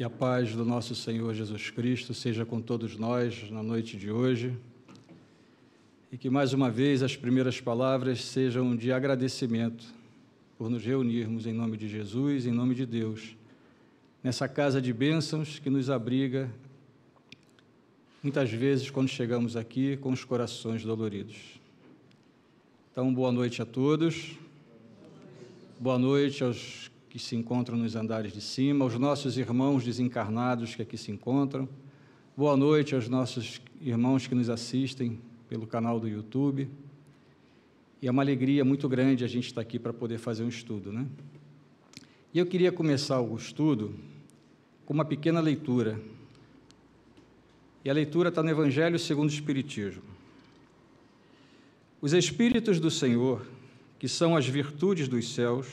Que a paz do nosso Senhor Jesus Cristo seja com todos nós na noite de hoje. E que mais uma vez as primeiras palavras sejam de agradecimento por nos reunirmos em nome de Jesus, em nome de Deus, nessa casa de bênçãos que nos abriga muitas vezes quando chegamos aqui com os corações doloridos. Então, boa noite a todos. Boa noite aos que se encontram nos andares de cima, aos nossos irmãos desencarnados que aqui se encontram. Boa noite aos nossos irmãos que nos assistem pelo canal do YouTube. E é uma alegria muito grande a gente estar aqui para poder fazer um estudo, né? E eu queria começar o estudo com uma pequena leitura. E a leitura está no Evangelho segundo o Espiritismo. Os Espíritos do Senhor que são as virtudes dos céus,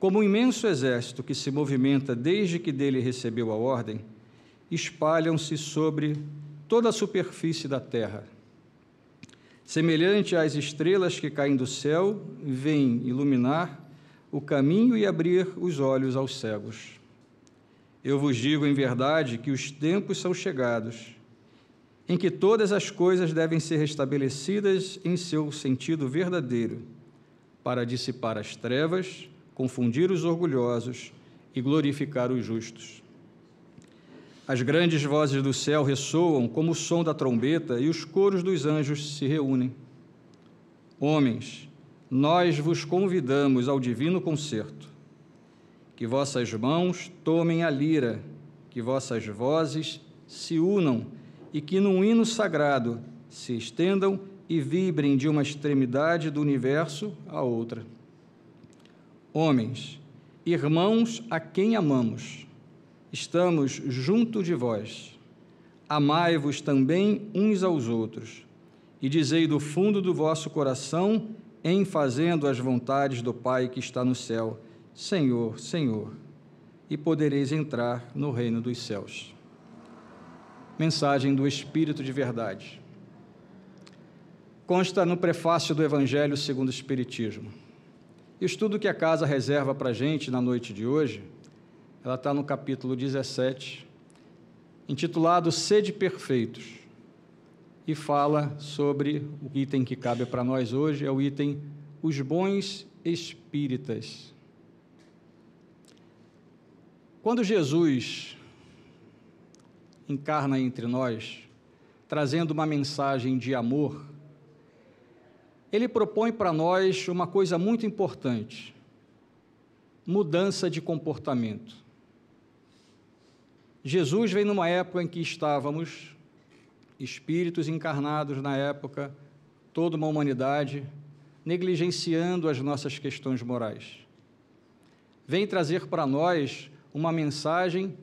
como um imenso exército que se movimenta desde que dele recebeu a ordem, espalham-se sobre toda a superfície da terra. Semelhante às estrelas que caem do céu, vêm iluminar o caminho e abrir os olhos aos cegos. Eu vos digo em verdade que os tempos são chegados em que todas as coisas devem ser restabelecidas em seu sentido verdadeiro para dissipar as trevas, confundir os orgulhosos e glorificar os justos. As grandes vozes do céu ressoam como o som da trombeta e os coros dos anjos se reúnem. Homens, nós vos convidamos ao divino concerto. Que vossas mãos tomem a lira, que vossas vozes se unam e que num hino sagrado se estendam e vibrem de uma extremidade do universo à outra. Homens, irmãos a quem amamos, estamos junto de vós. Amai-vos também uns aos outros, e dizei do fundo do vosso coração, em fazendo as vontades do Pai que está no céu: Senhor, Senhor, e podereis entrar no reino dos céus. Mensagem do Espírito de Verdade consta no prefácio do Evangelho segundo o Espiritismo. E o estudo que a casa reserva para a gente na noite de hoje, ela está no capítulo 17, intitulado Sede Perfeitos, e fala sobre o item que cabe para nós hoje, é o item Os Bons Espíritas. Quando Jesus encarna entre nós, trazendo uma mensagem de amor, ele propõe para nós uma coisa muito importante: mudança de comportamento. Jesus veio numa época em que estávamos, espíritos encarnados na época, toda uma humanidade, negligenciando as nossas questões morais. Vem trazer para nós uma mensagem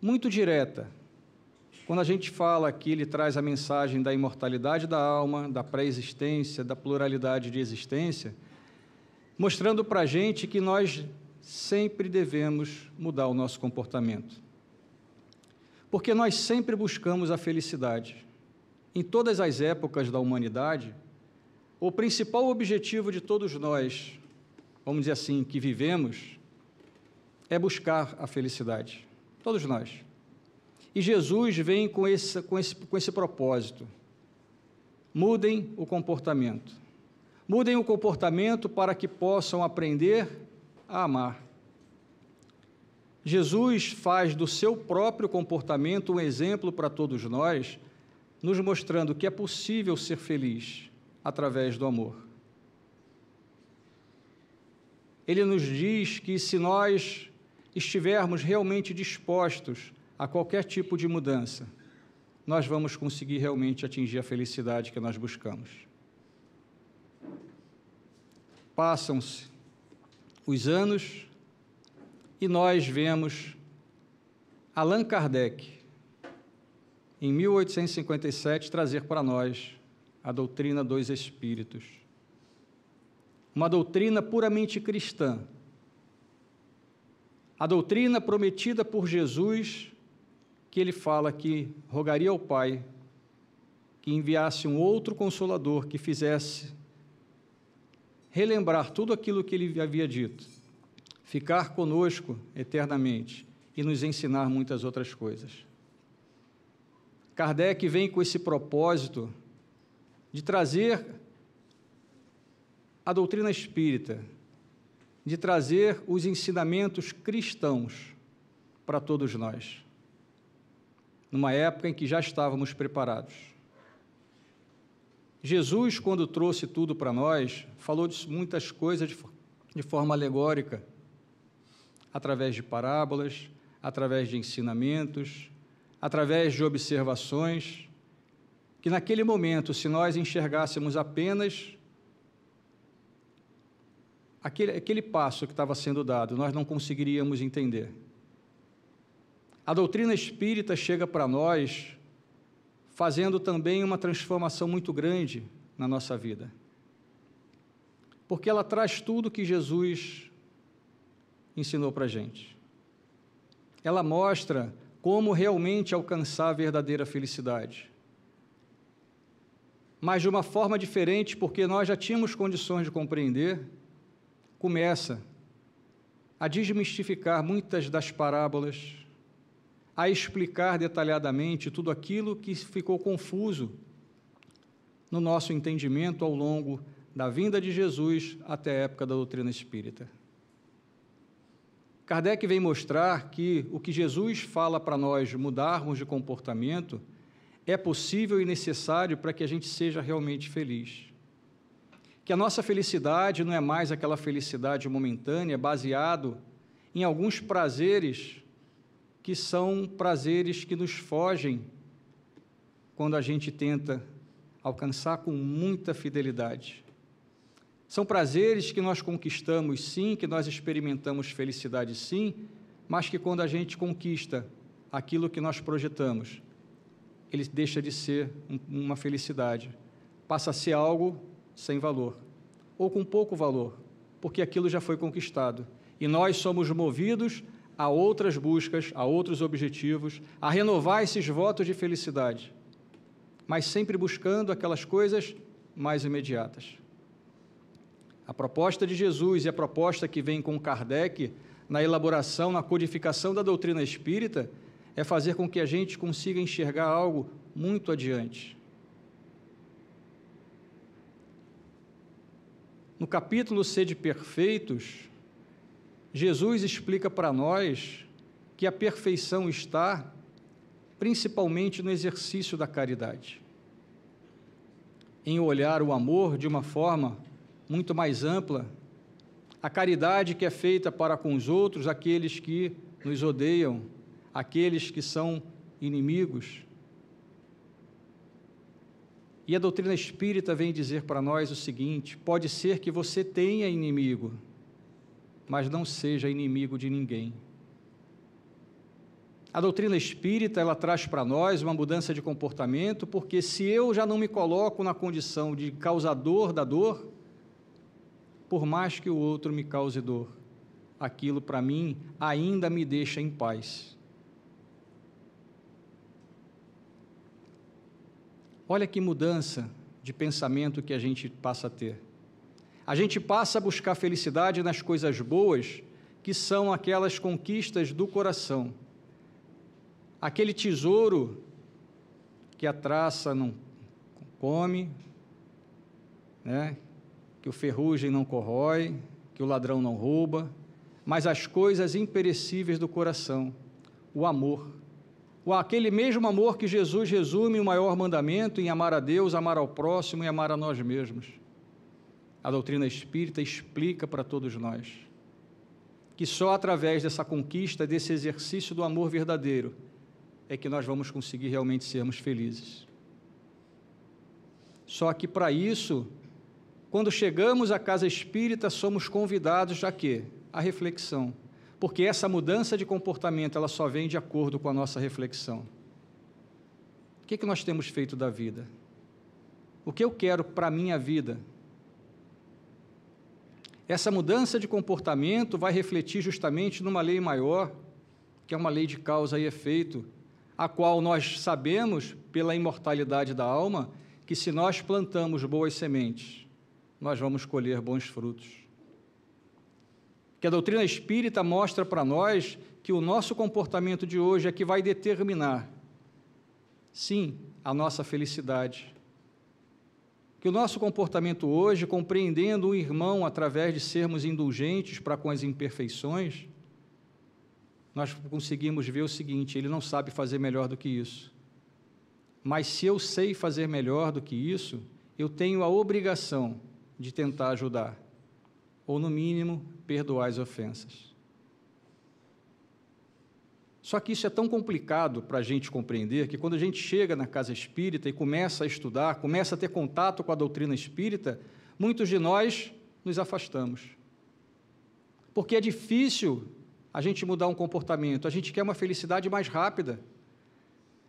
muito direta, quando a gente fala aqui, ele traz a mensagem da imortalidade da alma, da pré-existência, da pluralidade de existência, mostrando para a gente que nós sempre devemos mudar o nosso comportamento. Porque nós sempre buscamos a felicidade. Em todas as épocas da humanidade, o principal objetivo de todos nós, vamos dizer assim, que vivemos, é buscar a felicidade. Todos nós. E Jesus vem com esse, com esse, com esse propósito. Mudem o comportamento. Mudem o comportamento para que possam aprender a amar. Jesus faz do seu próprio comportamento um exemplo para todos nós, nos mostrando que é possível ser feliz através do amor. Ele nos diz que se nós estivermos realmente dispostos a qualquer tipo de mudança, nós vamos conseguir realmente atingir a felicidade que nós buscamos. Passam-se os anos e nós vemos Allan Kardec, em 1857, trazer para nós a doutrina dos Espíritos. Uma doutrina puramente cristã. A doutrina prometida por Jesus que ele fala que rogaria ao Pai que enviasse um outro consolador que fizesse relembrar tudo aquilo que ele havia dito, ficar conosco eternamente e nos ensinar muitas outras coisas. Kardec vem com esse propósito de trazer a doutrina espírita, de trazer os ensinamentos cristãos para todos nós, numa época em que já estávamos preparados. Jesus, quando trouxe tudo para nós, falou de muitas coisas de, de forma alegórica, através de parábolas, através de ensinamentos, através de observações, que naquele momento, se nós enxergássemos apenas aquele, aquele passo que estava sendo dado, nós não conseguiríamos entender. A doutrina espírita chega para nós fazendo também uma transformação muito grande na nossa vida. Porque ela traz tudo que Jesus ensinou para a gente. Ela mostra como realmente alcançar a verdadeira felicidade. Mas de uma forma diferente, porque nós já tínhamos condições de compreender, começa a desmistificar muitas das parábolas, a explicar detalhadamente tudo aquilo que ficou confuso no nosso entendimento ao longo da vinda de Jesus até a época da doutrina espírita. Kardec vem mostrar que o que Jesus fala para nós mudarmos de comportamento é possível e necessário para que a gente seja realmente feliz que a nossa felicidade não é mais aquela felicidade momentânea, baseado em alguns prazeres que são prazeres que nos fogem quando a gente tenta alcançar com muita fidelidade. São prazeres que nós conquistamos sim, que nós experimentamos felicidade sim, mas que quando a gente conquista aquilo que nós projetamos, ele deixa de ser uma felicidade, passa a ser algo sem valor, ou com pouco valor, porque aquilo já foi conquistado. E nós somos movidos a outras buscas, a outros objetivos, a renovar esses votos de felicidade, mas sempre buscando aquelas coisas mais imediatas. A proposta de Jesus e a proposta que vem com Kardec na elaboração, na codificação da doutrina espírita, é fazer com que a gente consiga enxergar algo muito adiante. No capítulo Sede Perfeitos, Jesus explica para nós que a perfeição está principalmente no exercício da caridade, em olhar o amor de uma forma muito mais ampla, a caridade que é feita para com os outros, aqueles que nos odeiam, aqueles que são inimigos, e a doutrina espírita vem dizer para nós o seguinte: pode ser que você tenha inimigo, mas não seja inimigo de ninguém. A doutrina espírita ela traz para nós uma mudança de comportamento, porque se eu já não me coloco na condição de causador da dor, por mais que o outro me cause dor, aquilo para mim ainda me deixa em paz. Olha que mudança de pensamento que a gente passa a ter. A gente passa a buscar felicidade nas coisas boas, que são aquelas conquistas do coração. Aquele tesouro que a traça não come, né? que o ferrugem não corrói, que o ladrão não rouba, mas as coisas imperecíveis do coração, o amor aquele mesmo amor que Jesus resume o maior mandamento em amar a Deus, amar ao próximo e amar a nós mesmos. A doutrina espírita explica para todos nós que só através dessa conquista, desse exercício do amor verdadeiro, é que nós vamos conseguir realmente sermos felizes. Só que para isso, quando chegamos à casa espírita, somos convidados a quê? A reflexão porque essa mudança de comportamento ela só vem de acordo com a nossa reflexão. O que, é que nós temos feito da vida? O que eu quero para a minha vida? Essa mudança de comportamento vai refletir justamente numa lei maior, que é uma lei de causa e efeito, a qual nós sabemos, pela imortalidade da alma, que se nós plantamos boas sementes, nós vamos colher bons frutos que a doutrina espírita mostra para nós que o nosso comportamento de hoje é que vai determinar, sim, a nossa felicidade. Que o nosso comportamento hoje, compreendendo o irmão através de sermos indulgentes para com as imperfeições, nós conseguimos ver o seguinte: ele não sabe fazer melhor do que isso. Mas se eu sei fazer melhor do que isso, eu tenho a obrigação de tentar ajudar, ou no mínimo, perdoar as ofensas. Só que isso é tão complicado para a gente compreender que quando a gente chega na casa espírita e começa a estudar, começa a ter contato com a doutrina espírita, muitos de nós nos afastamos. Porque é difícil a gente mudar um comportamento, a gente quer uma felicidade mais rápida.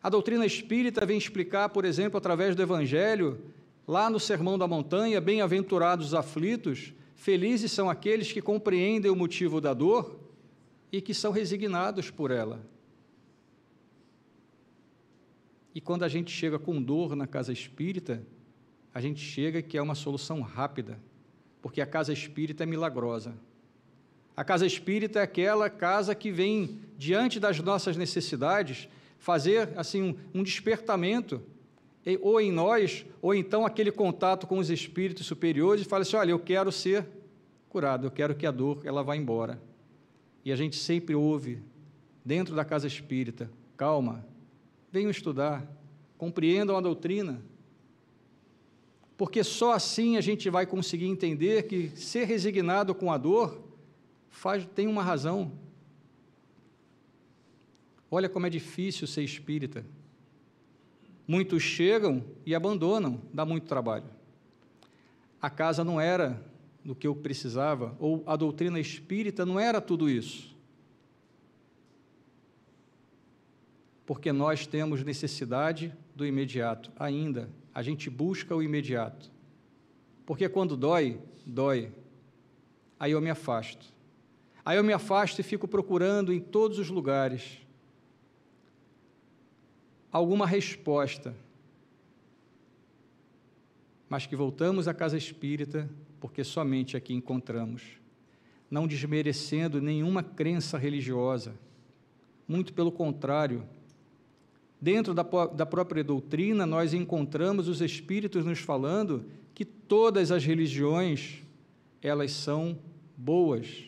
A doutrina espírita vem explicar, por exemplo, através do Evangelho, lá no Sermão da Montanha, bem-aventurados os aflitos, felizes são aqueles que compreendem o motivo da dor e que são resignados por ela. E quando a gente chega com dor na casa espírita, a gente chega que é uma solução rápida, porque a casa espírita é milagrosa. A casa espírita é aquela casa que vem diante das nossas necessidades fazer assim um, despertamento ou em nós, ou então aquele contato com os espíritos superiores e fala assim: olha, eu quero ser curado, eu quero que a dor ela vá embora. E a gente sempre ouve, dentro da casa espírita, calma, venham estudar, compreendam a doutrina, porque só assim a gente vai conseguir entender que ser resignado com a dor faz, tem uma razão. Olha como é difícil ser espírita. Muitos chegam e abandonam, dá muito trabalho. A casa não era do que eu precisava, ou a doutrina espírita não era tudo isso. Porque nós temos necessidade do imediato, ainda. A gente busca o imediato. Porque quando dói, dói. Aí eu me afasto. Aí eu me afasto e fico procurando em todos os lugares alguma resposta. Mas que voltamos à casa espírita porque somente aqui encontramos. Não desmerecendo nenhuma crença religiosa, muito pelo contrário. Dentro da, da própria doutrina, nós encontramos os Espíritos nos falando que todas as religiões, elas são boas,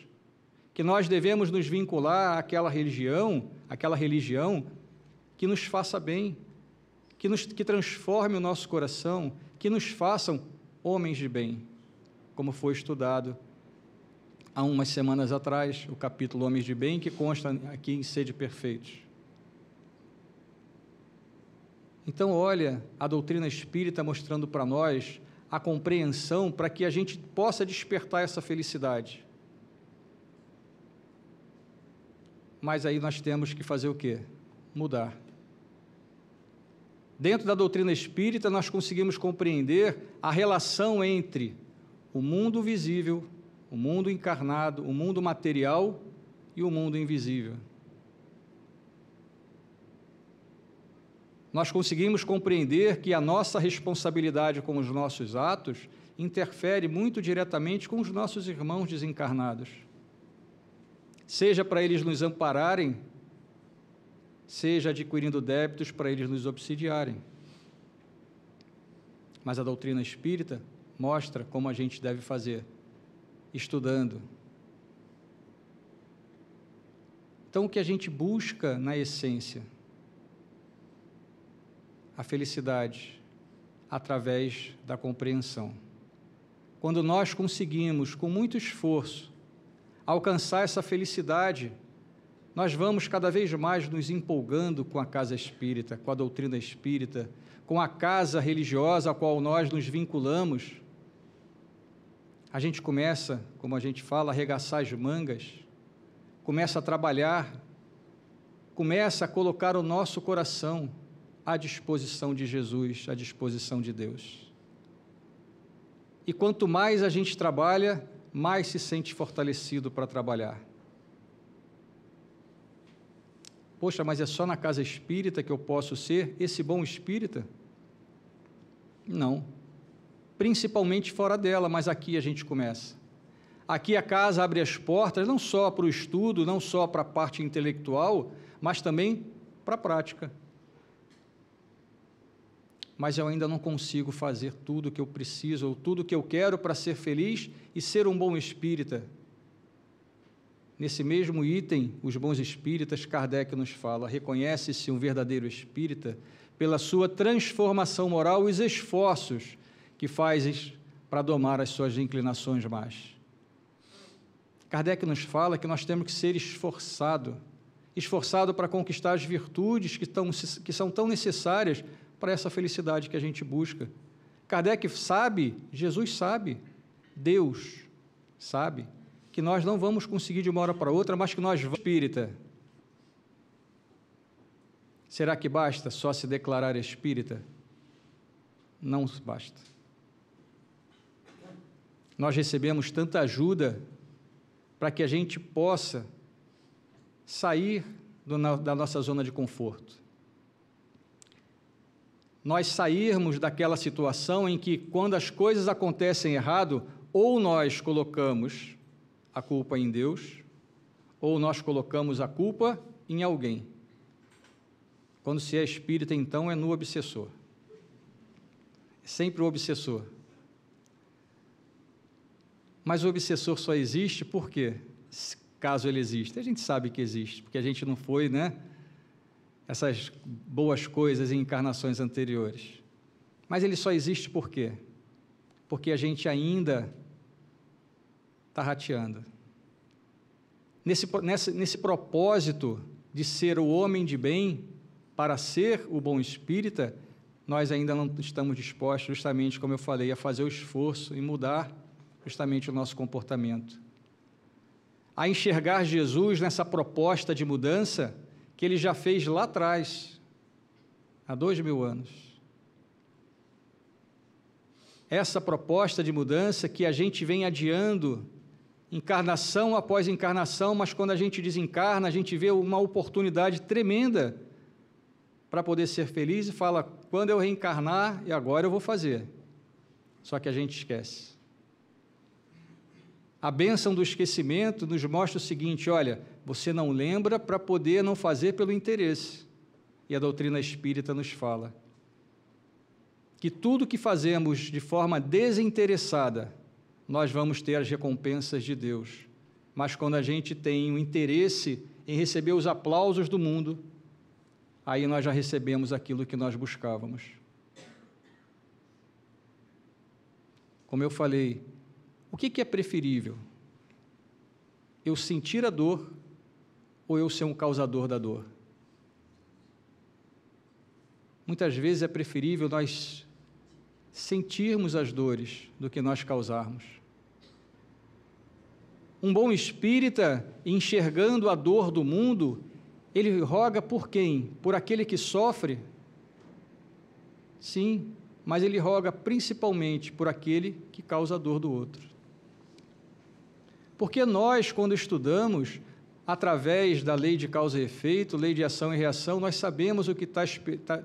que nós devemos nos vincular àquela religião, aquela religião que nos faça bem, que, nos, que transforme o nosso coração, que nos façam homens de bem como foi estudado há umas semanas atrás, o capítulo Homens de Bem, que consta aqui em Sede Perfeitos. Então, olha a doutrina espírita mostrando para nós a compreensão para que a gente possa despertar essa felicidade. Mas aí nós temos que fazer o quê? Mudar. Dentro da doutrina espírita, nós conseguimos compreender a relação entre o mundo visível, o mundo encarnado, o mundo material e o mundo invisível. Nós conseguimos compreender que a nossa responsabilidade com os nossos atos interfere muito diretamente com os nossos irmãos desencarnados. Seja para eles nos ampararem, seja adquirindo débitos para eles nos obsidiarem. Mas a doutrina espírita mostra como a gente deve fazer, estudando. Então, o que a gente busca na essência? A felicidade através da compreensão. Quando nós conseguimos, com muito esforço, alcançar essa felicidade, nós vamos cada vez mais nos empolgando com a casa espírita, com a doutrina espírita, com a casa religiosa a qual nós nos vinculamos a gente começa, como a gente fala, a arregaçar as mangas, começa a trabalhar, começa a colocar o nosso coração à disposição de Jesus, à disposição de Deus. E quanto mais a gente trabalha, mais se sente fortalecido para trabalhar. Poxa, mas é só na casa espírita que eu posso ser esse bom espírita? Não principalmente fora dela, mas aqui a gente começa. Aqui a casa abre as portas não só para o estudo, não só para a parte intelectual, mas também para a prática. Mas eu ainda não consigo fazer tudo o que eu preciso ou tudo o que eu quero para ser feliz e ser um bom espírita. Nesse mesmo item, os bons espíritas, Kardec nos fala: reconhece-se um verdadeiro espírita pela sua transformação moral e os esforços que fazes para domar as suas inclinações más. Kardec nos fala que nós temos que ser esforçado, esforçado para conquistar as virtudes que, tão, que são tão necessárias para essa felicidade que a gente busca. Kardec sabe, Jesus sabe, Deus sabe que nós não vamos conseguir de uma hora para outra, mas que nós vamos espírita. Será que basta só se declarar espírita? Não basta. Nós recebemos tanta ajuda para que a gente possa sair do, da nossa zona de conforto. Nós sairmos daquela situação em que, quando as coisas acontecem errado, ou nós colocamos a culpa em Deus, ou nós colocamos a culpa em alguém. Quando se é espírita, então é no obsessor. É sempre o obsessor. Mas o obsessor só existe por quê? Caso ele exista. A gente sabe que existe, porque a gente não foi, né? Essas boas coisas em encarnações anteriores. Mas ele só existe por quê? Porque a gente ainda está rateando. Nesse, nesse, nesse propósito de ser o homem de bem, para ser o bom espírita, nós ainda não estamos dispostos, justamente como eu falei, a fazer o esforço e mudar justamente o nosso comportamento. A enxergar Jesus nessa proposta de mudança que ele já fez lá atrás, há dois mil anos essa proposta de mudança que a gente vem adiando encarnação após encarnação, mas quando a gente desencarna, a gente vê uma oportunidade tremenda para poder ser feliz e fala: quando eu reencarnar, e agora eu vou fazer. Só que a gente esquece. A bênção do esquecimento nos mostra o seguinte: olha, você não lembra para poder não fazer pelo interesse. E a doutrina espírita nos fala que tudo que fazemos de forma desinteressada, nós vamos ter as recompensas de Deus. Mas quando a gente tem o um interesse em receber os aplausos do mundo, aí nós já recebemos aquilo que nós buscávamos. Como eu falei, o que, que é preferível? Eu sentir a dor ou eu ser um causador da dor? Muitas vezes é preferível nós sentirmos as dores do que nós causarmos. Um bom espírita, enxergando a dor do mundo, ele roga por quem? Por aquele que sofre? Sim, mas ele roga principalmente por aquele que causa a dor do outro. Porque nós, quando estudamos, através da lei de causa e efeito, lei de ação e reação, nós sabemos o que está tá,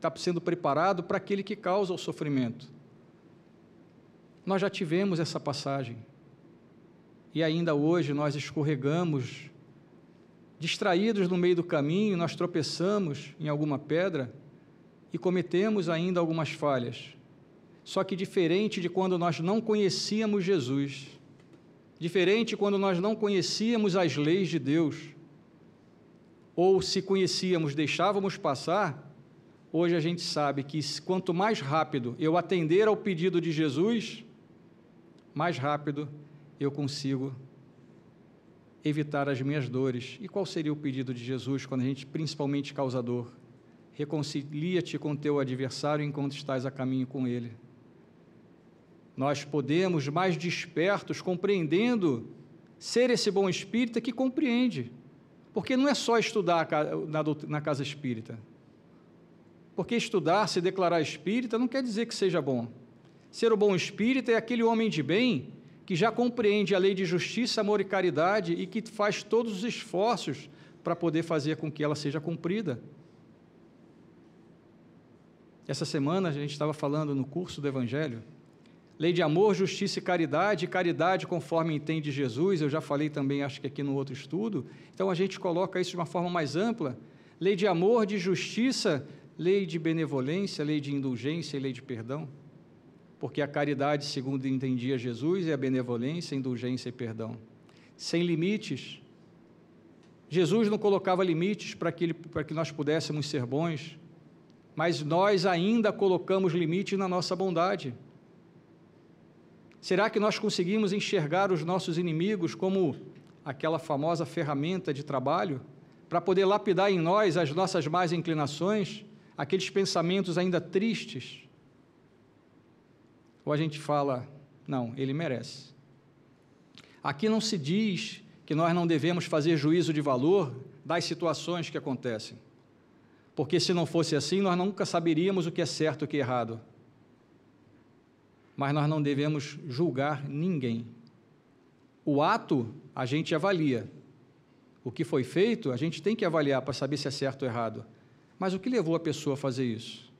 tá sendo preparado para aquele que causa o sofrimento. Nós já tivemos essa passagem e ainda hoje nós escorregamos, distraídos no meio do caminho, nós tropeçamos em alguma pedra e cometemos ainda algumas falhas. Só que diferente de quando nós não conhecíamos Jesus, diferente quando nós não conhecíamos as leis de Deus, ou se conhecíamos, deixávamos passar, hoje a gente sabe que quanto mais rápido eu atender ao pedido de Jesus, mais rápido eu consigo evitar as minhas dores. E qual seria o pedido de Jesus quando a gente, principalmente causador, reconcilia-te com teu adversário enquanto estás a caminho com ele? Nós podemos, mais despertos, compreendendo, ser esse bom espírita que compreende. Porque não é só estudar na casa espírita. Porque estudar, se declarar espírita, não quer dizer que seja bom. Ser o bom espírita é aquele homem de bem que já compreende a lei de justiça, amor e caridade e que faz todos os esforços para poder fazer com que ela seja cumprida. Essa semana a gente estava falando no curso do Evangelho, lei de amor, justiça e caridade, caridade conforme entende Jesus, eu já falei também, acho que aqui no outro estudo. Então a gente coloca isso de uma forma mais ampla. Lei de amor, de justiça, lei de benevolência, lei de indulgência e lei de perdão. Porque a caridade, segundo entendia Jesus, é a benevolência, indulgência e perdão. Sem limites. Jesus não colocava limites para que, ele, para que nós pudéssemos ser bons, mas nós ainda colocamos limites na nossa bondade. Será que nós conseguimos enxergar os nossos inimigos como aquela famosa ferramenta de trabalho para poder lapidar em nós as nossas más inclinações, aqueles pensamentos ainda tristes? Ou a gente fala, não, ele merece. Aqui não se diz que nós não devemos fazer juízo de valor das situações que acontecem. Porque se não fosse assim, nós nunca saberíamos o que é certo e o que é errado mas nós não devemos julgar ninguém. O ato a gente avalia. O que foi feito, a gente tem que avaliar para saber se é certo ou errado. Mas o que levou a pessoa a fazer isso?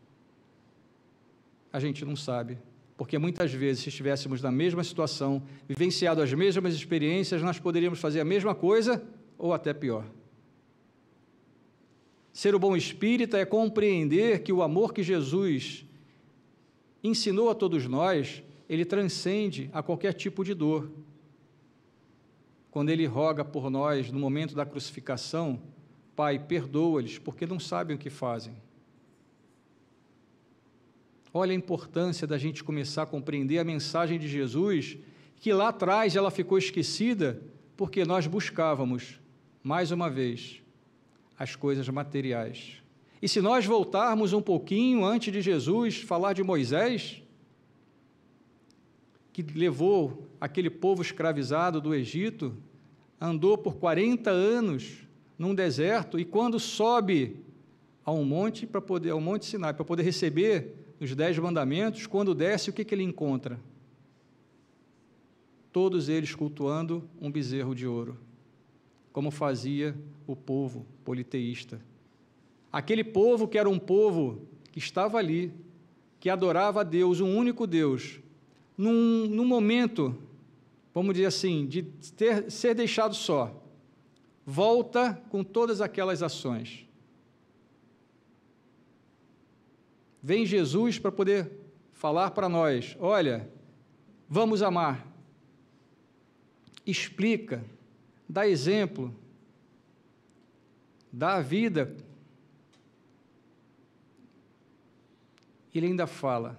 A gente não sabe. Porque muitas vezes, se estivéssemos na mesma situação, vivenciado as mesmas experiências, nós poderíamos fazer a mesma coisa ou até pior. Ser o bom espírita é compreender que o amor que Jesus ensinou a todos nós, ele transcende a qualquer tipo de dor. Quando ele roga por nós no momento da crucificação, Pai, perdoa-lhes, porque não sabem o que fazem. Olha a importância da gente começar a compreender a mensagem de Jesus, que lá atrás ela ficou esquecida porque nós buscávamos, mais uma vez, as coisas materiais. E se nós voltarmos um pouquinho antes de Jesus falar de Moisés, que levou aquele povo escravizado do Egito, andou por 40 anos num deserto e quando sobe a um monte para poder ao monte Sinai para poder receber os dez mandamentos, quando desce o que, que ele encontra? Todos eles cultuando um bezerro de ouro, como fazia o povo politeísta. Aquele povo que era um povo que estava ali, que adorava a Deus, um único Deus, num, num momento, vamos dizer assim, de ter, ser deixado só, volta com todas aquelas ações. Vem Jesus para poder falar para nós: olha, vamos amar. Explica, dá exemplo, dá a vida ele ainda fala: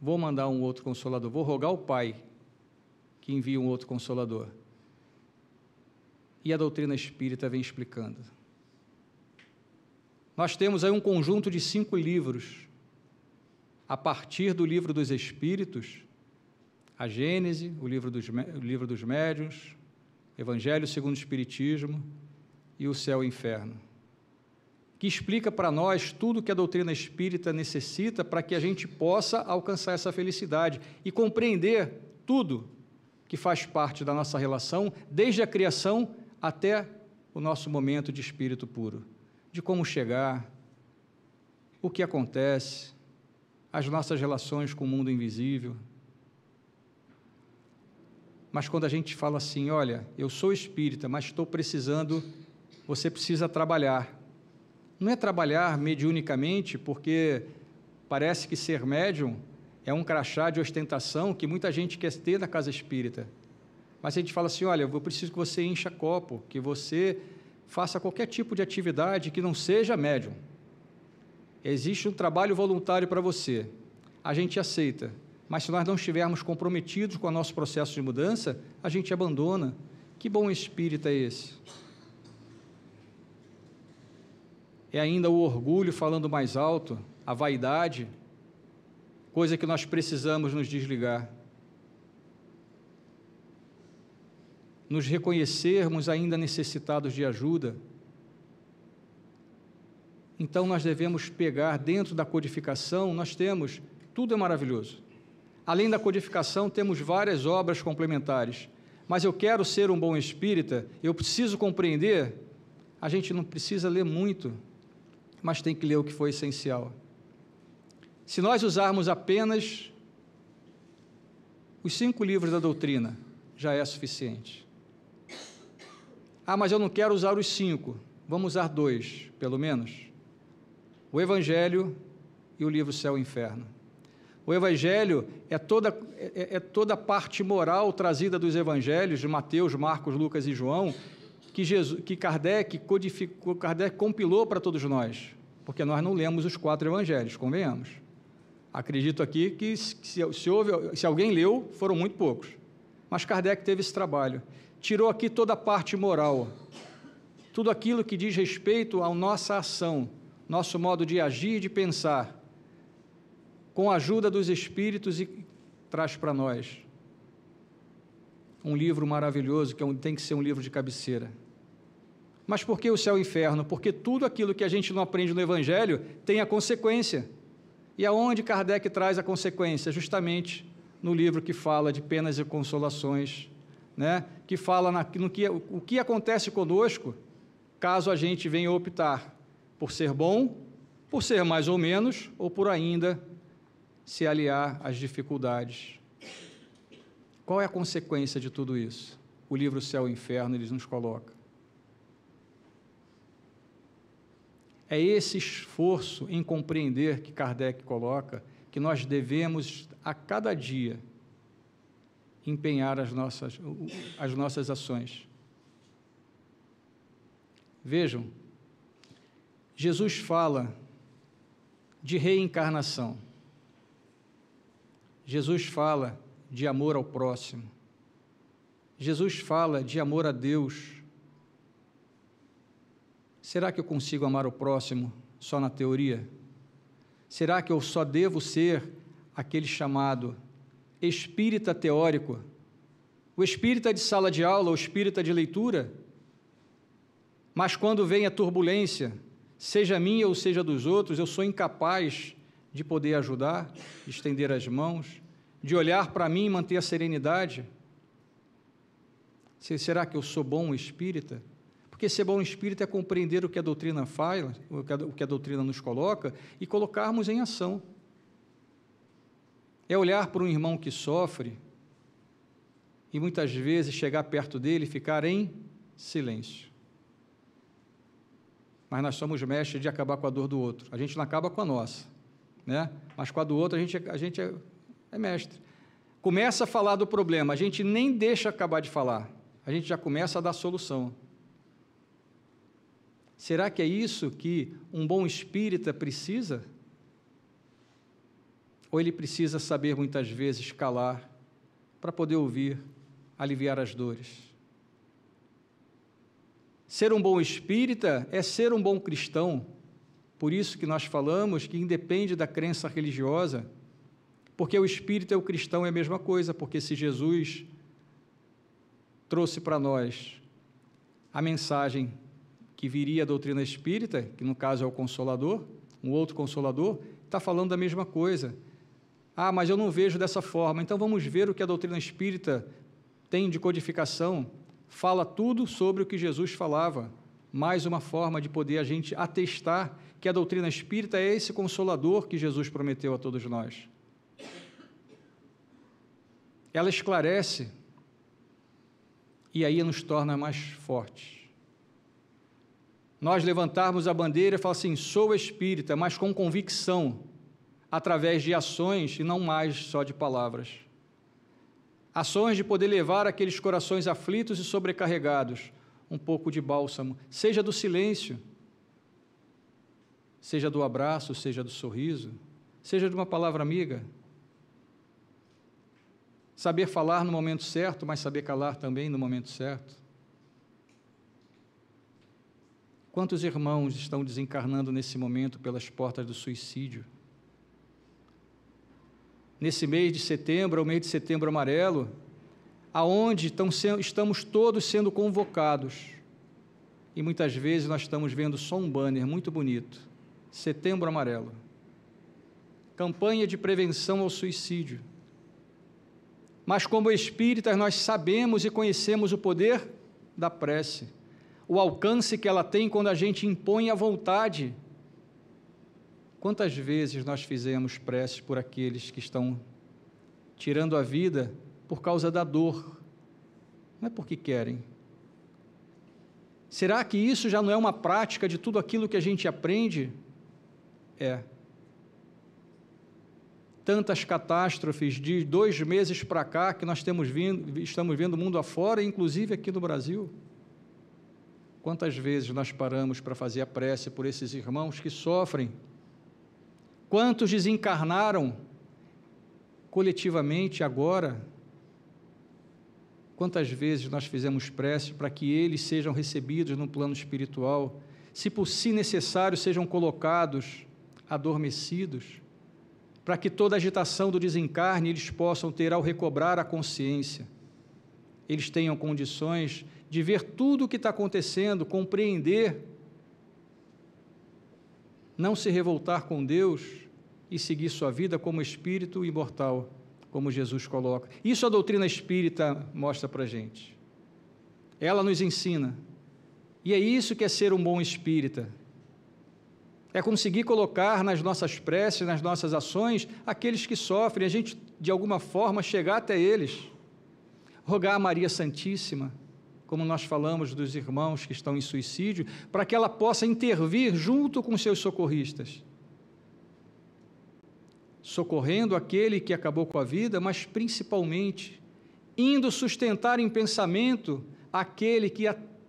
Vou mandar um outro consolador, vou rogar ao Pai que envie um outro consolador. E a doutrina espírita vem explicando. Nós temos aí um conjunto de cinco livros, a partir do livro dos Espíritos, a Gênese, o livro dos, o livro dos Médiuns, Evangelho segundo o Espiritismo e o Céu e o Inferno que explica para nós tudo que a doutrina espírita necessita para que a gente possa alcançar essa felicidade e compreender tudo que faz parte da nossa relação, desde a criação até o nosso momento de espírito puro, de como chegar, o que acontece, as nossas relações com o mundo invisível. Mas quando a gente fala assim, olha, eu sou espírita, mas estou precisando, você precisa trabalhar não é trabalhar mediunicamente, porque parece que ser médium é um crachá de ostentação que muita gente quer ter na casa espírita. Mas a gente fala assim: olha, eu preciso que você encha copo, que você faça qualquer tipo de atividade que não seja médium. Existe um trabalho voluntário para você. A gente aceita. Mas se nós não estivermos comprometidos com o nosso processo de mudança, a gente abandona. Que bom espírito é esse? É ainda o orgulho falando mais alto, a vaidade, coisa que nós precisamos nos desligar. Nos reconhecermos ainda necessitados de ajuda. Então nós devemos pegar dentro da codificação, nós temos, tudo é maravilhoso. Além da codificação, temos várias obras complementares. Mas eu quero ser um bom espírita, eu preciso compreender. A gente não precisa ler muito, mas tem que ler o que foi essencial. Se nós usarmos apenas Os cinco livros da doutrina já é suficiente. Ah, mas eu não quero usar os cinco. Vamos usar dois, pelo menos. O Evangelho e o livro Céu e Inferno. O Evangelho é toda, é, é toda a parte moral trazida dos Evangelhos, de Mateus, Marcos, Lucas e João, que, Jesus, que Kardec, codificou, Kardec compilou para todos nós, porque nós não lemos os quatro Evangelhos, convenhamos. Acredito aqui que se, se, houve, se alguém leu, foram muito poucos. Mas Kardec teve esse trabalho. Tirou aqui toda a parte moral, tudo aquilo que diz respeito à nossa ação, nosso modo de agir e de pensar com a ajuda dos Espíritos e traz para nós um livro maravilhoso que é tem que ser um livro de cabeceira. Mas por que o céu e o inferno? Porque tudo aquilo que a gente não aprende no Evangelho tem a consequência. E aonde Kardec traz a consequência? Justamente no livro que fala de penas e consolações, né? que fala na, no que, o que acontece conosco caso a gente venha optar por ser bom, por ser mais ou menos, ou por ainda se aliar às dificuldades. Qual é a consequência de tudo isso? O livro Céu e Inferno eles nos coloca. É esse esforço em compreender que Kardec coloca que nós devemos a cada dia empenhar as nossas, as nossas ações. Vejam, Jesus fala de reencarnação. Jesus fala de amor ao próximo. Jesus fala de amor a Deus. Será que eu consigo amar o próximo só na teoria? Será que eu só devo ser aquele chamado espírita teórico? O espírita de sala de aula, o espírita de leitura? Mas quando vem a turbulência, seja minha ou seja dos outros, eu sou incapaz de poder ajudar, de estender as mãos, de olhar para mim e manter a serenidade? Será que eu sou bom espírita? Porque ser bom espírita é compreender o que a doutrina faz, o que a doutrina nos coloca e colocarmos em ação. É olhar para um irmão que sofre e muitas vezes chegar perto dele e ficar em silêncio. Mas nós somos mestres de acabar com a dor do outro. A gente não acaba com a nossa né? mas com a do outro a gente, a gente é, mestre. Começa a falar do problema, a gente nem deixa acabar de falar, a gente já começa a dar solução. Será que é isso que um bom espírita precisa? Ou ele precisa saber muitas vezes calar para poder ouvir, aliviar as dores? Ser um bom espírita é ser um bom cristão, por isso que nós falamos que independe da crença religiosa, porque o espírito e o cristão é a mesma coisa, porque se Jesus trouxe para nós a mensagem que viria a doutrina espírita, que no caso é o consolador, um outro consolador, está falando da mesma coisa. Ah, mas eu não vejo dessa forma. Então vamos ver o que a doutrina espírita tem de codificação. Fala tudo sobre o que Jesus falava. Mais uma forma de poder a gente atestar que a doutrina espírita é esse consolador que Jesus prometeu a todos nós. Ela esclarece e aí nos torna mais fortes. Nós levantarmos a bandeira e falar assim: sou espírita, mas com convicção, através de ações e não mais só de palavras. Ações de poder levar aqueles corações aflitos e sobrecarregados um pouco de bálsamo, seja do silêncio seja do abraço, seja do sorriso, seja de uma palavra amiga. Saber falar no momento certo, mas saber calar também no momento certo. Quantos irmãos estão desencarnando nesse momento pelas portas do suicídio? Nesse mês de setembro, o mês de setembro amarelo, aonde estão, estamos todos sendo convocados. E muitas vezes nós estamos vendo só um banner muito bonito Setembro Amarelo. Campanha de prevenção ao suicídio. Mas, como espíritas, nós sabemos e conhecemos o poder da prece, o alcance que ela tem quando a gente impõe a vontade. Quantas vezes nós fizemos preces por aqueles que estão tirando a vida por causa da dor, não é porque querem. Será que isso já não é uma prática de tudo aquilo que a gente aprende? É. Tantas catástrofes de dois meses para cá que nós temos vindo, estamos vendo mundo afora, inclusive aqui no Brasil. Quantas vezes nós paramos para fazer a prece por esses irmãos que sofrem? Quantos desencarnaram coletivamente agora? Quantas vezes nós fizemos prece para que eles sejam recebidos no plano espiritual, se por si necessário sejam colocados adormecidos, para que toda agitação do desencarne eles possam ter ao recobrar a consciência, eles tenham condições de ver tudo o que está acontecendo, compreender, não se revoltar com Deus e seguir sua vida como espírito imortal como Jesus coloca. Isso a doutrina espírita mostra para a gente. Ela nos ensina. E é isso que é ser um bom espírita. É conseguir colocar nas nossas preces, nas nossas ações, aqueles que sofrem, a gente, de alguma forma, chegar até eles. Rogar a Maria Santíssima, como nós falamos dos irmãos que estão em suicídio, para que ela possa intervir junto com seus socorristas socorrendo aquele que acabou com a vida, mas principalmente indo sustentar em pensamento aquele que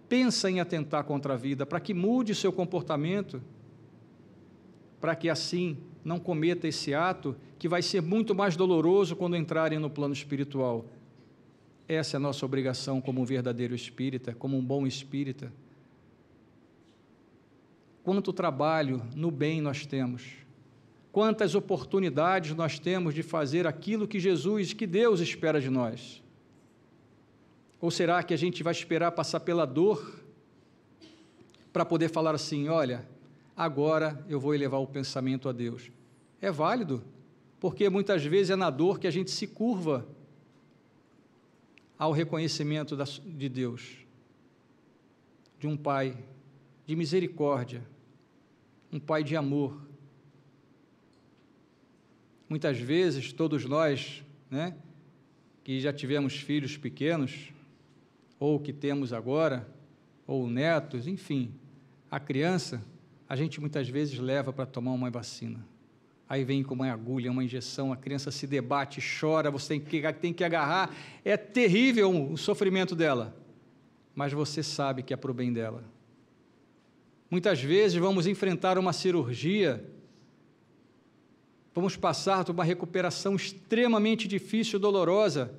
pensa em atentar contra a vida, para que mude seu comportamento, para que assim não cometa esse ato que vai ser muito mais doloroso quando entrarem no plano espiritual. Essa é a nossa obrigação como um verdadeiro espírita, como um bom espírita. Quanto trabalho no bem nós temos Quantas oportunidades nós temos de fazer aquilo que Jesus, que Deus espera de nós? Ou será que a gente vai esperar passar pela dor para poder falar assim: olha, agora eu vou elevar o pensamento a Deus? É válido, porque muitas vezes é na dor que a gente se curva ao reconhecimento de Deus, de um Pai de misericórdia, um Pai de amor Muitas vezes, todos nós, né, que já tivemos filhos pequenos, ou que temos agora, ou netos, enfim, a criança, a gente muitas vezes leva para tomar uma vacina. Aí vem com uma agulha, uma injeção, a criança se debate, chora, você tem que, tem que agarrar. É terrível o sofrimento dela, mas você sabe que é para o bem dela. Muitas vezes vamos enfrentar uma cirurgia Vamos passar por uma recuperação extremamente difícil e dolorosa,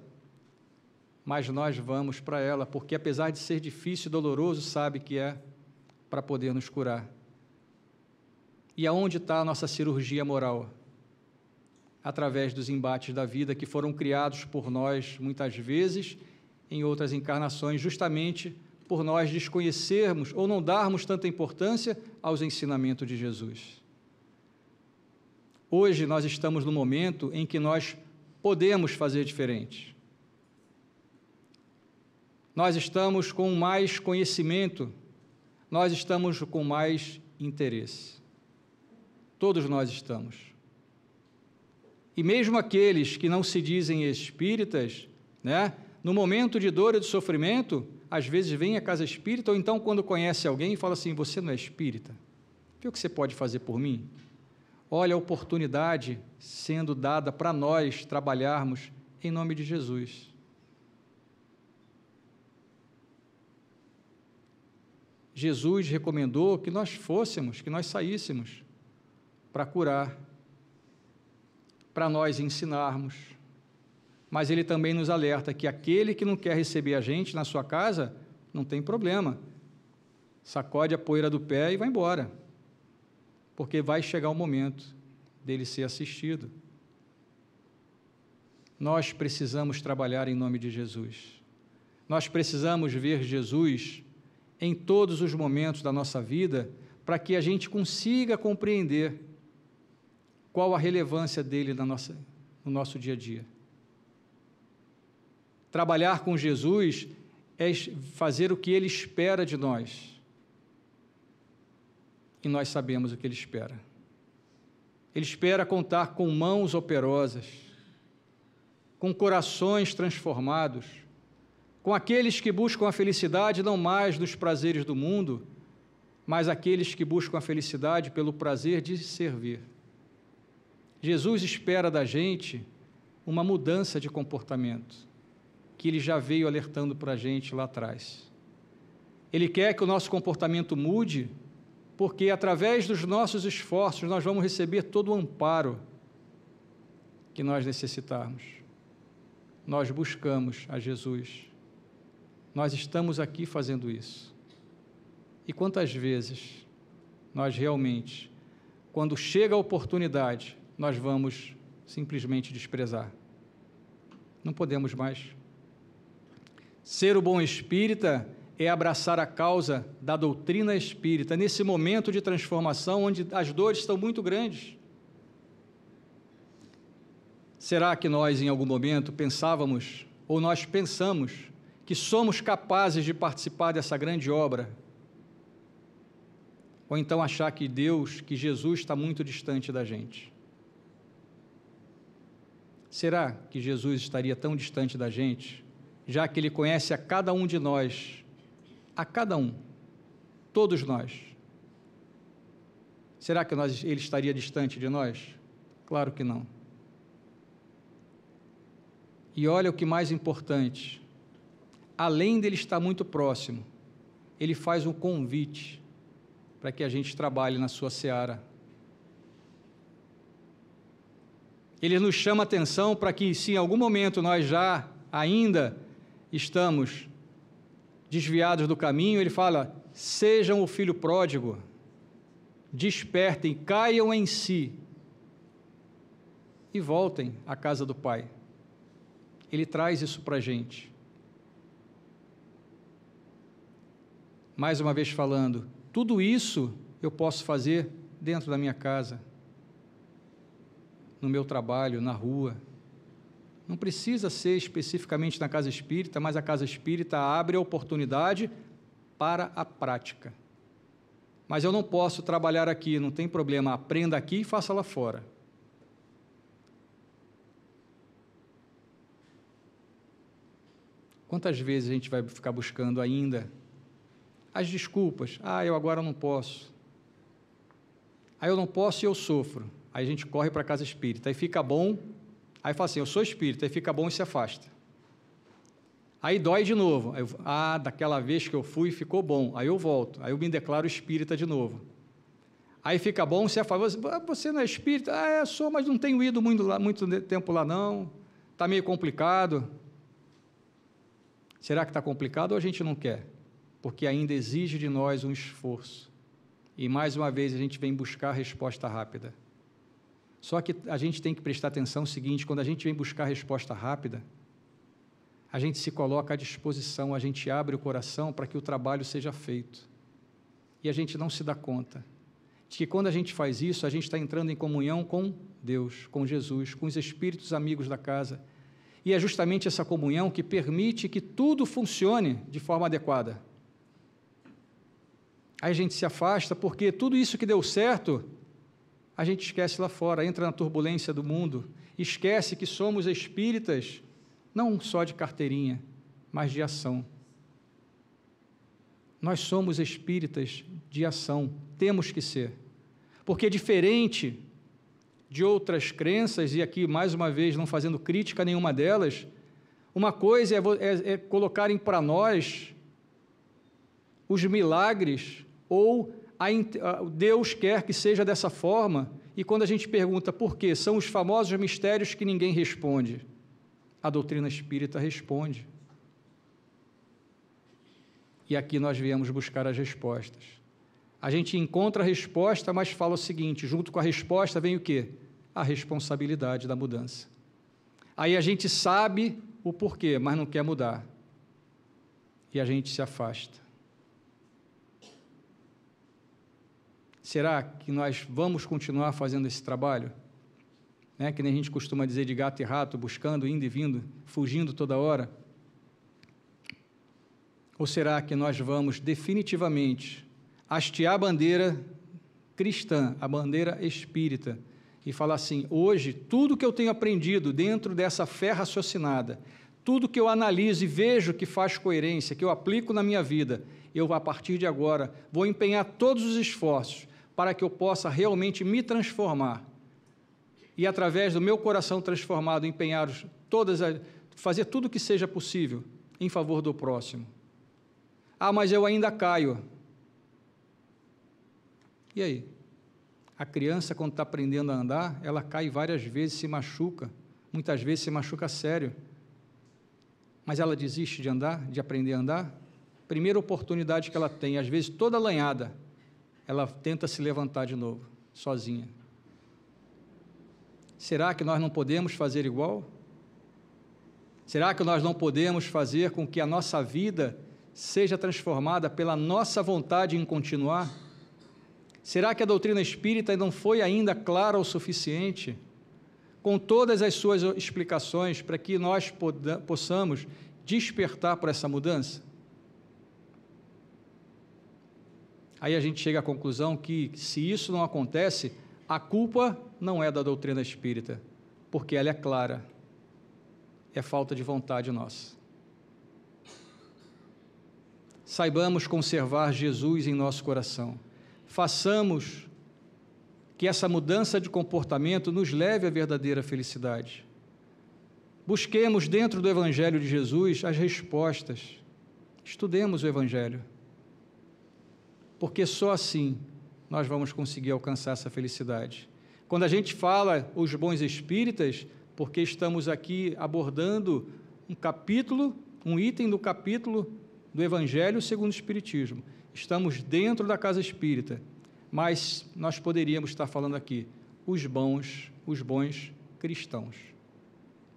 mas nós vamos para ela, porque apesar de ser difícil e doloroso, sabe que é para poder nos curar. E aonde está a nossa cirurgia moral? Através dos embates da vida que foram criados por nós, muitas vezes, em outras encarnações, justamente por nós desconhecermos ou não darmos tanta importância aos ensinamentos de Jesus. Hoje nós estamos no momento em que nós podemos fazer diferente. Nós estamos com mais conhecimento, nós estamos com mais interesse. Todos nós estamos. E mesmo aqueles que não se dizem espíritas, né, no momento de dor e de sofrimento, às vezes vem à casa espírita, ou então quando conhece alguém e fala assim: Você não é espírita? Vê o que você pode fazer por mim? Olha a oportunidade sendo dada para nós trabalharmos em nome de Jesus. Jesus recomendou que nós fôssemos, que nós saíssemos para curar, para nós ensinarmos. Mas ele também nos alerta que aquele que não quer receber a gente na sua casa, não tem problema. Sacode a poeira do pé e vai embora porque vai chegar o momento dele ser assistido. Nós precisamos trabalhar em nome de Jesus. Nós precisamos ver Jesus em todos os momentos da nossa vida para que a gente consiga compreender qual a relevância dele na nossa, no nosso dia a dia. Trabalhar com Jesus é fazer o que ele espera de nós e nós sabemos o que Ele espera. Ele espera contar com mãos operosas, com corações transformados, com aqueles que buscam a felicidade não mais dos prazeres do mundo, mas aqueles que buscam a felicidade pelo prazer de servir. Jesus espera da gente uma mudança de comportamento, que ele já veio alertando para a gente lá atrás. Ele quer que o nosso comportamento mude, porque através dos nossos esforços nós vamos receber todo o amparo que nós necessitarmos. Nós buscamos a Jesus. Nós estamos aqui fazendo isso. E quantas vezes nós realmente, quando chega a oportunidade, nós vamos simplesmente desprezar? Não podemos mais. Ser o bom espírita é abraçar a causa da doutrina espírita nesse momento de transformação onde as dores estão muito grandes. Será que nós, em algum momento, pensávamos, ou nós pensamos, que somos capazes de participar dessa grande obra? Ou então achar que Deus, que Jesus está muito distante da gente? Será que Jesus estaria tão distante da gente, já que Ele conhece a cada um de nós, a cada um, todos nós? Será que nós, Ele estaria distante de nós? Claro que não. E olha o que mais importante: além dele estar muito próximo, ele faz um convite para que a gente trabalhe na sua seara. Ele nos chama a atenção para que, se em algum momento nós já ainda estamos desviados do caminho, ele fala: sejam o filho pródigo, despertem, caiam em si e voltem à casa do Pai. Ele traz isso para a gente. Mais uma vez falando, tudo isso eu posso fazer dentro da minha casa, no meu trabalho, na rua. Não precisa ser especificamente na casa espírita, mas a casa espírita abre a oportunidade para a prática. Mas eu não posso trabalhar aqui, não tem problema, aprenda aqui e faça lá fora. Quantas vezes a gente vai ficar buscando ainda as desculpas? Ah, eu agora não posso. Aí eu não posso e eu sofro. Aí a gente corre para a casa espírita. Aí fica bom. Aí fala assim: eu sou espírita. Aí fica bom e se afasta. Aí dói de novo. Aí eu, ah, daquela vez que eu fui ficou bom. Aí eu volto. Aí eu me declaro espírita de novo. Aí fica bom, você fala, você não é espírita? Ah, é, sou, mas não tenho ido muito, lá, muito tempo lá não. Está meio complicado. Será que está complicado ou a gente não quer? Porque ainda exige de nós um esforço. E mais uma vez a gente vem buscar a resposta rápida. Só que a gente tem que prestar atenção no seguinte: quando a gente vem buscar resposta rápida, a gente se coloca à disposição, a gente abre o coração para que o trabalho seja feito. E a gente não se dá conta de que quando a gente faz isso, a gente está entrando em comunhão com Deus, com Jesus, com os espíritos amigos da casa e é justamente essa comunhão que permite que tudo funcione de forma adequada. Aí a gente se afasta porque tudo isso que deu certo, a gente esquece lá fora, entra na turbulência do mundo, esquece que somos espíritas, não só de carteirinha, mas de ação. Nós somos espíritas de ação, temos que ser. Porque diferente de outras crenças, e aqui mais uma vez não fazendo crítica nenhuma delas, uma coisa é, é, é colocarem para nós os milagres, ou Deus quer que seja dessa forma, e quando a gente pergunta por quê, são os famosos mistérios que ninguém responde. A doutrina espírita responde. E aqui nós viemos buscar as respostas. A gente encontra a resposta, mas fala o seguinte: junto com a resposta vem o quê? a responsabilidade da mudança. Aí a gente sabe o porquê, mas não quer mudar. E a gente se afasta. Será que nós vamos continuar fazendo esse trabalho? Né? Que nem a gente costuma dizer de gato e rato, buscando, indo e vindo, fugindo toda hora. Ou será que nós vamos definitivamente hastear a bandeira cristã, a bandeira espírita, e falar assim: hoje, tudo que eu tenho aprendido dentro dessa fé raciocinada, tudo que eu analiso e vejo que faz coerência, que eu aplico na minha vida, eu, a partir de agora, vou empenhar todos os esforços para que eu possa realmente me transformar. E através do meu coração transformado, empenhar todas as, fazer tudo o que seja possível em favor do próximo. Ah, mas eu ainda caio. E aí? A criança, quando está aprendendo a andar, ela cai várias vezes, se machuca, muitas vezes se machuca sério. Mas ela desiste de andar, de aprender a andar? Primeira oportunidade que ela tem, às vezes toda lanhada, ela tenta se levantar de novo, sozinha. Será que nós não podemos fazer igual? Será que nós não podemos fazer com que a nossa vida seja transformada pela nossa vontade em continuar? Será que a doutrina espírita não foi ainda clara o suficiente? Com todas as suas explicações para que nós possamos despertar para essa mudança? Aí a gente chega à conclusão que, se isso não acontece, a culpa não é da doutrina espírita, porque ela é clara. É falta de vontade nossa. Saibamos conservar Jesus em nosso coração façamos que essa mudança de comportamento nos leve à verdadeira felicidade. Busquemos dentro do Evangelho de Jesus as respostas. Estudemos o Evangelho. Porque só assim nós vamos conseguir alcançar essa felicidade. Quando a gente fala os bons espíritas, porque estamos aqui abordando um capítulo, um item do capítulo do Evangelho segundo o Espiritismo estamos dentro da casa espírita, mas nós poderíamos estar falando aqui os bons, os bons cristãos.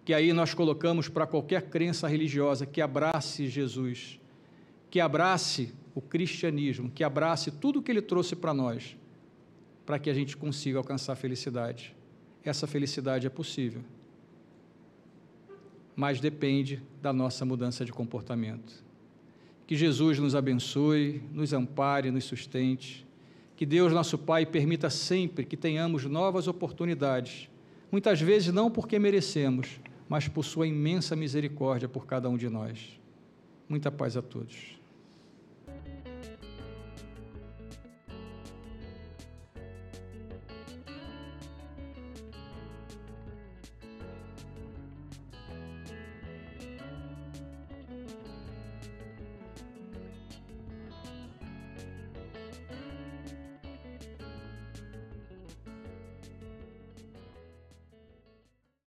Que aí nós colocamos para qualquer crença religiosa que abrace Jesus, que abrace o cristianismo, que abrace tudo o que ele trouxe para nós, para que a gente consiga alcançar a felicidade. Essa felicidade é possível, mas depende da nossa mudança de comportamento. Que Jesus nos abençoe, nos ampare, nos sustente. Que Deus, nosso Pai, permita sempre que tenhamos novas oportunidades, muitas vezes não porque merecemos, mas por Sua imensa misericórdia por cada um de nós. Muita paz a todos.